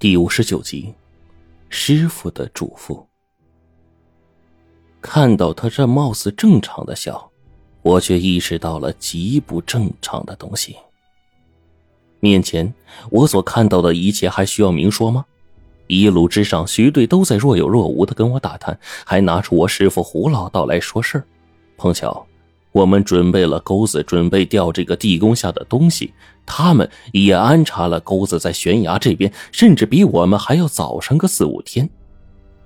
第五十九集，师傅的嘱咐。看到他这貌似正常的笑，我却意识到了极不正常的东西。面前我所看到的一切还需要明说吗？一路之上，徐队都在若有若无的跟我打探，还拿出我师傅胡老道来说事儿。碰巧。我们准备了钩子，准备钓这个地宫下的东西。他们也安插了钩子在悬崖这边，甚至比我们还要早上个四五天。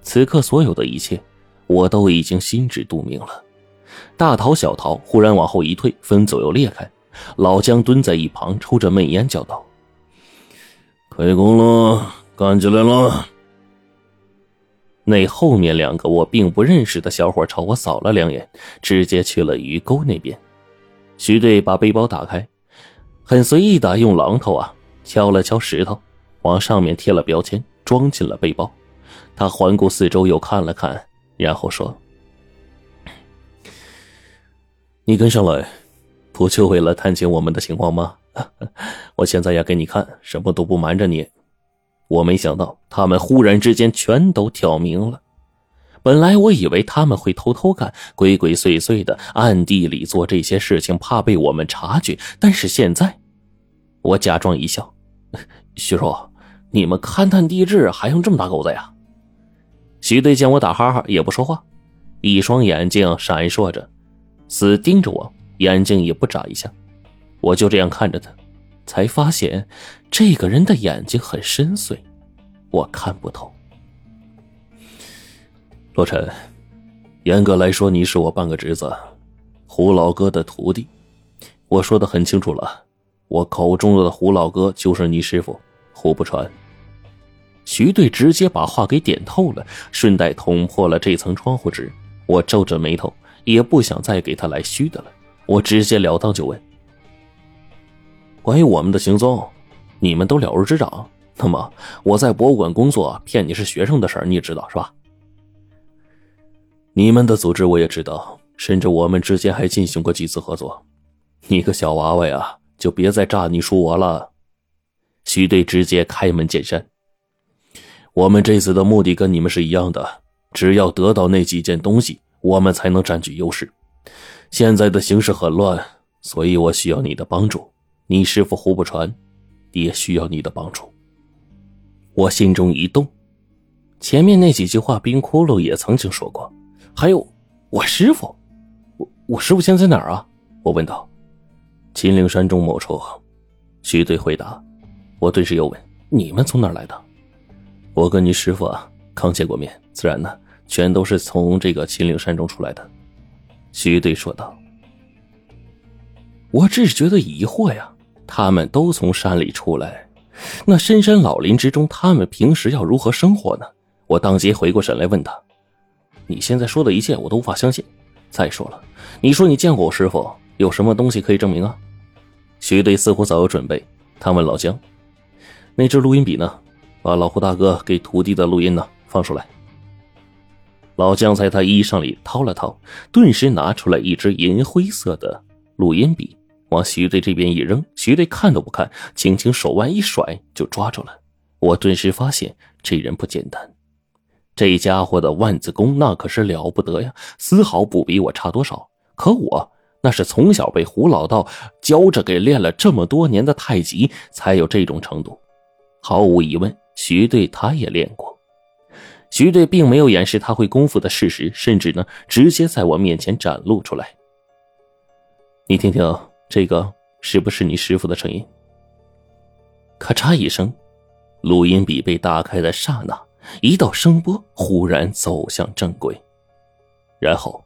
此刻所有的一切，我都已经心知肚明了。大桃、小桃忽然往后一退，分左右裂开。老姜蹲在一旁，抽着闷烟，叫道：“开工了，干起来了！”那后面两个我并不认识的小伙朝我扫了两眼，直接去了鱼钩那边。徐队把背包打开，很随意的用榔头啊敲了敲石头，往上面贴了标签，装进了背包。他环顾四周，又看了看，然后说：“你跟上来，不就为了探清我们的情况吗？我现在要给你看，什么都不瞒着你。”我没想到他们忽然之间全都挑明了。本来我以为他们会偷偷干、鬼鬼祟祟的暗地里做这些事情，怕被我们察觉。但是现在，我假装一笑：“徐若，你们勘探地质还用这么大钩子呀？”徐队见我打哈哈，也不说话，一双眼睛闪烁着，死盯着我，眼睛也不眨一下。我就这样看着他。才发现，这个人的眼睛很深邃，我看不透。洛尘，严格来说，你是我半个侄子，胡老哥的徒弟。我说的很清楚了，我口中的胡老哥就是你师傅胡不传。徐队直接把话给点透了，顺带捅破了这层窗户纸。我皱着眉头，也不想再给他来虚的了，我直截了当就问。关于我们的行踪，你们都了如指掌。那么我在博物馆工作，骗你是学生的事儿，你也知道是吧？你们的组织我也知道，甚至我们之间还进行过几次合作。你个小娃娃呀，就别再炸你叔我了。徐队直接开门见山：我们这次的目的跟你们是一样的，只要得到那几件东西，我们才能占据优势。现在的形势很乱，所以我需要你的帮助。你师傅胡不传，也需要你的帮助。我心中一动，前面那几句话冰窟窿也曾经说过。还有我师傅，我我师傅现在在哪儿啊？我问道。秦岭山中某处。徐队回答。我顿时又问：你们从哪儿来的？我跟你师傅啊刚见过面，自然呢，全都是从这个秦岭山中出来的。徐队说道。我只是觉得疑惑呀。他们都从山里出来，那深山老林之中，他们平时要如何生活呢？我当即回过神来问他：“你现在说的一切，我都无法相信。再说了，你说你见过我师傅，有什么东西可以证明啊？”徐队似乎早有准备，他问老姜：“那支录音笔呢？把老胡大哥给徒弟的录音呢放出来。”老姜在他衣裳里掏了掏，顿时拿出来一支银灰色的录音笔。往徐队这边一扔，徐队看都不看，轻轻手腕一甩就抓住了。我顿时发现这人不简单，这家伙的万字功那可是了不得呀，丝毫不比我差多少。可我那是从小被胡老道教着，给练了这么多年的太极，才有这种程度。毫无疑问，徐队他也练过。徐队并没有掩饰他会功夫的事实，甚至呢，直接在我面前展露出来。你听听。这个是不是你师傅的声音？咔嚓一声，录音笔被打开的刹那，一道声波忽然走向正轨，然后，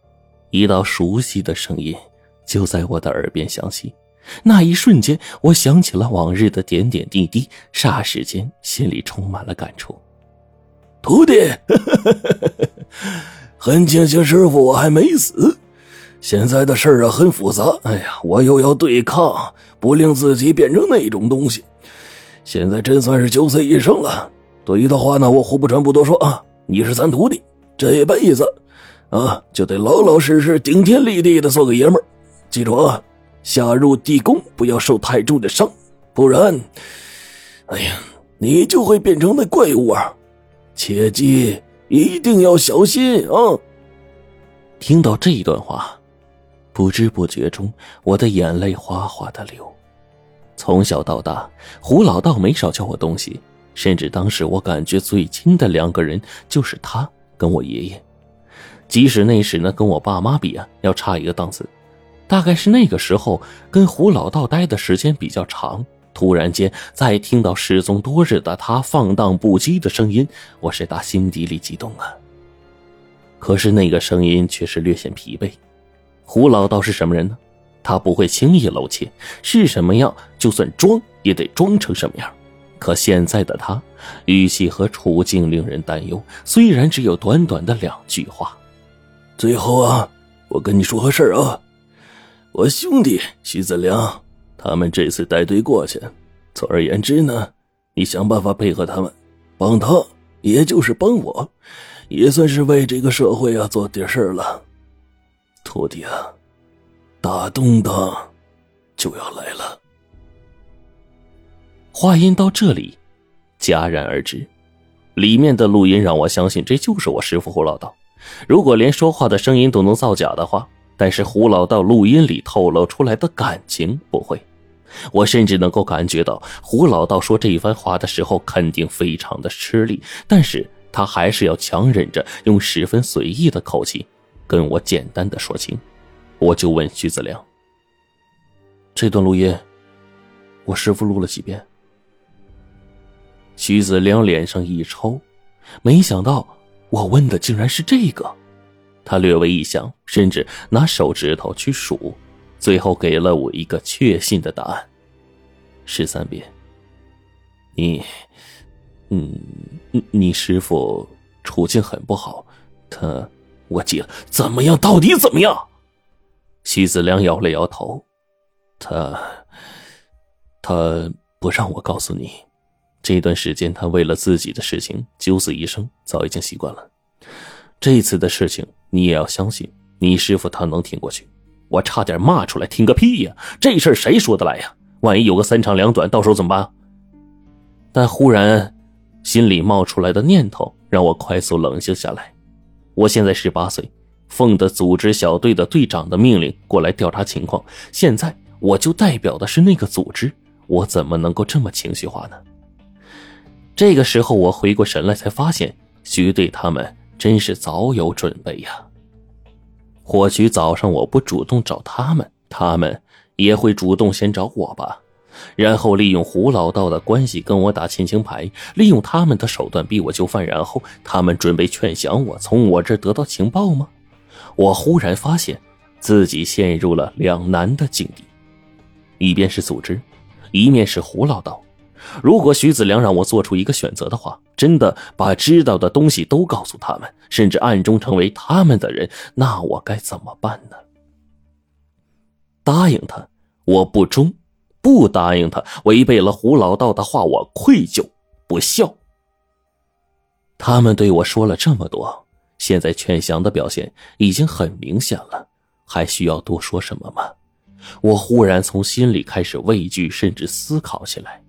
一道熟悉的声音就在我的耳边响起。那一瞬间，我想起了往日的点点滴滴，霎时间心里充满了感触。徒弟，很庆幸师傅我还没死。现在的事儿啊很复杂，哎呀，我又要对抗，不令自己变成那种东西。现在真算是九死一生了。多余的话呢，我胡不传不多说啊，你是咱徒弟，这辈子啊就得老老实实、顶天立地的做个爷们儿。记住啊，下入地宫不要受太重的伤，不然，哎呀，你就会变成那怪物啊！切记，一定要小心啊！听到这一段话，不知不觉中，我的眼泪哗哗的流。从小到大，胡老道没少教我东西，甚至当时我感觉最亲的两个人就是他跟我爷爷。即使那时呢，跟我爸妈比啊，要差一个档次。大概是那个时候，跟胡老道待的时间比较长。突然间，再听到失踪多日的他放荡不羁的声音，我是打心底里激动啊。可是那个声音却是略显疲惫。胡老道是什么人呢？他不会轻易露怯，是什么样，就算装也得装成什么样。可现在的他，语气和处境令人担忧。虽然只有短短的两句话，最后啊，我跟你说个事儿啊，我兄弟徐子良。他们这次带队过去，总而言之呢，你想办法配合他们，帮他，也就是帮我，也算是为这个社会啊做点事儿了。徒弟啊，大东的就要来了。话音到这里，戛然而止。里面的录音让我相信这就是我师傅胡老道。如果连说话的声音都能造假的话。但是胡老道录音里透露出来的感情不会，我甚至能够感觉到胡老道说这一番话的时候肯定非常的吃力，但是他还是要强忍着用十分随意的口气跟我简单的说清。我就问徐子良：“这段录音，我师傅录了几遍？”徐子良脸上一抽，没想到我问的竟然是这个。他略微一想，甚至拿手指头去数，最后给了我一个确信的答案：十三遍。你，嗯，你师傅处境很不好，他，我姐，怎么样？到底怎么样？徐子良摇了摇头，他，他不让我告诉你，这段时间他为了自己的事情九死一生，早已经习惯了。这次的事情。你也要相信，你师傅他能挺过去。我差点骂出来，挺个屁呀！这事儿谁说得来呀？万一有个三长两短，到时候怎么办？但忽然，心里冒出来的念头让我快速冷静下来。我现在十八岁，奉的组织小队的队长的命令过来调查情况，现在我就代表的是那个组织，我怎么能够这么情绪化呢？这个时候，我回过神来，才发现徐队他们。真是早有准备呀！或许早上我不主动找他们，他们也会主动先找我吧，然后利用胡老道的关系跟我打亲情牌，利用他们的手段逼我就范，然后他们准备劝降我，从我这得到情报吗？我忽然发现自己陷入了两难的境地，一边是组织，一面是胡老道。如果徐子良让我做出一个选择的话，真的把知道的东西都告诉他们，甚至暗中成为他们的人，那我该怎么办呢？答应他，我不忠；不答应他，违背了胡老道的话，我愧疚不孝。他们对我说了这么多，现在劝降的表现已经很明显了，还需要多说什么吗？我忽然从心里开始畏惧，甚至思考起来。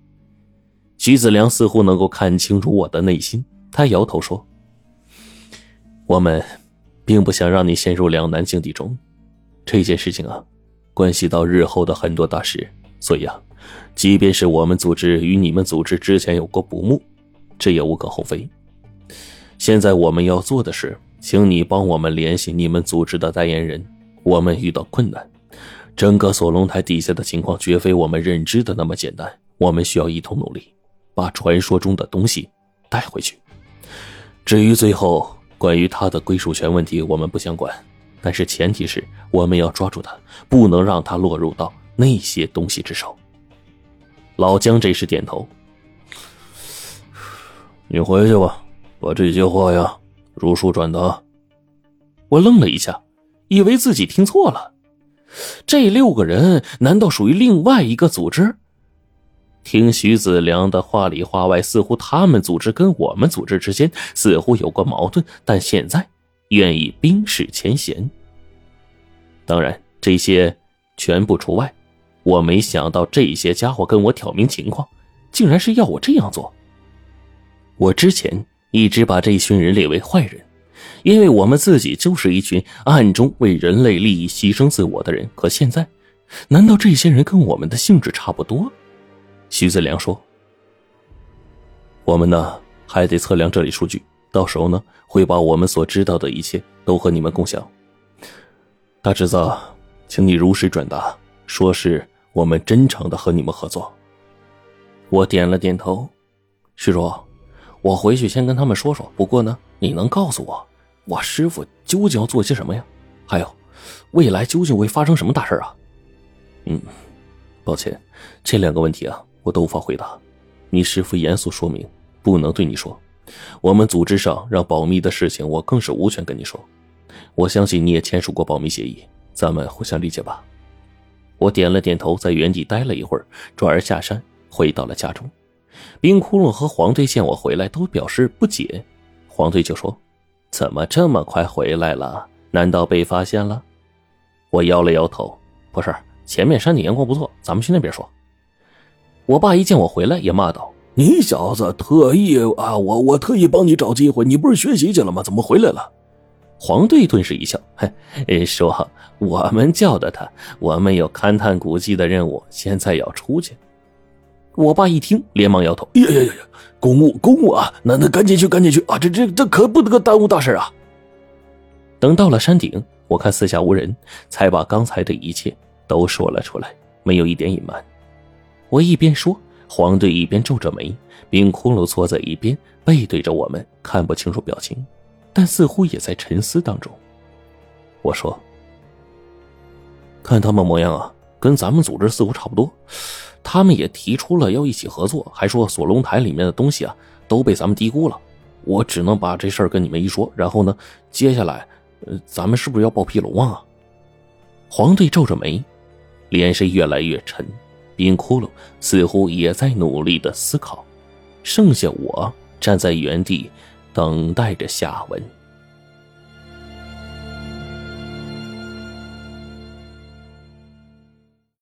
徐子良似乎能够看清楚我的内心，他摇头说：“我们并不想让你陷入两难境地中。这件事情啊，关系到日后的很多大事，所以啊，即便是我们组织与你们组织之前有过不睦，这也无可厚非。现在我们要做的是，请你帮我们联系你们组织的代言人。我们遇到困难，整个锁龙台底下的情况绝非我们认知的那么简单，我们需要一同努力。”把传说中的东西带回去。至于最后关于他的归属权问题，我们不想管，但是前提是我们要抓住他，不能让他落入到那些东西之手。老姜这时点头：“你回去吧，把这些话呀如数转达。”我愣了一下，以为自己听错了。这六个人难道属于另外一个组织？听徐子良的话里话外，似乎他们组织跟我们组织之间似乎有过矛盾，但现在愿意冰释前嫌。当然，这些全部除外。我没想到这些家伙跟我挑明情况，竟然是要我这样做。我之前一直把这群人列为坏人，因为我们自己就是一群暗中为人类利益牺牲自我的人。可现在，难道这些人跟我们的性质差不多？徐子良说：“我们呢，还得测量这里数据，到时候呢，会把我们所知道的一切都和你们共享。”大侄子，请你如实转达，说是我们真诚的和你们合作。我点了点头，徐叔。我回去先跟他们说说。不过呢，你能告诉我，我师傅究竟要做些什么呀？还有，未来究竟会发生什么大事啊？嗯，抱歉，这两个问题啊，我都无法回答。你师傅严肃说明，不能对你说。我们组织上让保密的事情，我更是无权跟你说。我相信你也签署过保密协议，咱们互相理解吧。我点了点头，在原地待了一会儿，转而下山，回到了家中。冰窟窿和黄队见我回来，都表示不解。黄队就说：“怎么这么快回来了？难道被发现了？”我摇了摇头：“不是，前面山顶阳光不错，咱们去那边说。”我爸一见我回来，也骂道：“你小子特意啊！我我特意帮你找机会，你不是学习去了吗？怎么回来了？”黄队顿时一笑：“嘿，说我们叫的他，我们有勘探古迹的任务，现在要出去。”我爸一听，连忙摇头：“呀呀呀呀，公务公务啊！那那赶紧去，赶紧去啊！这这这可不得耽误大事啊！”等到了山顶，我看四下无人，才把刚才的一切都说了出来，没有一点隐瞒。我一边说，黄队一边皱着眉，冰窟窿坐在一边，背对着我们，看不清楚表情，但似乎也在沉思当中。我说：“看他们模样啊，跟咱们组织似乎差不多。”他们也提出了要一起合作，还说锁龙台里面的东西啊都被咱们低估了。我只能把这事儿跟你们一说，然后呢，接下来，呃，咱们是不是要报皮龙啊？黄队皱着眉，脸是越来越沉。冰窟窿似乎也在努力的思考，剩下我站在原地，等待着下文。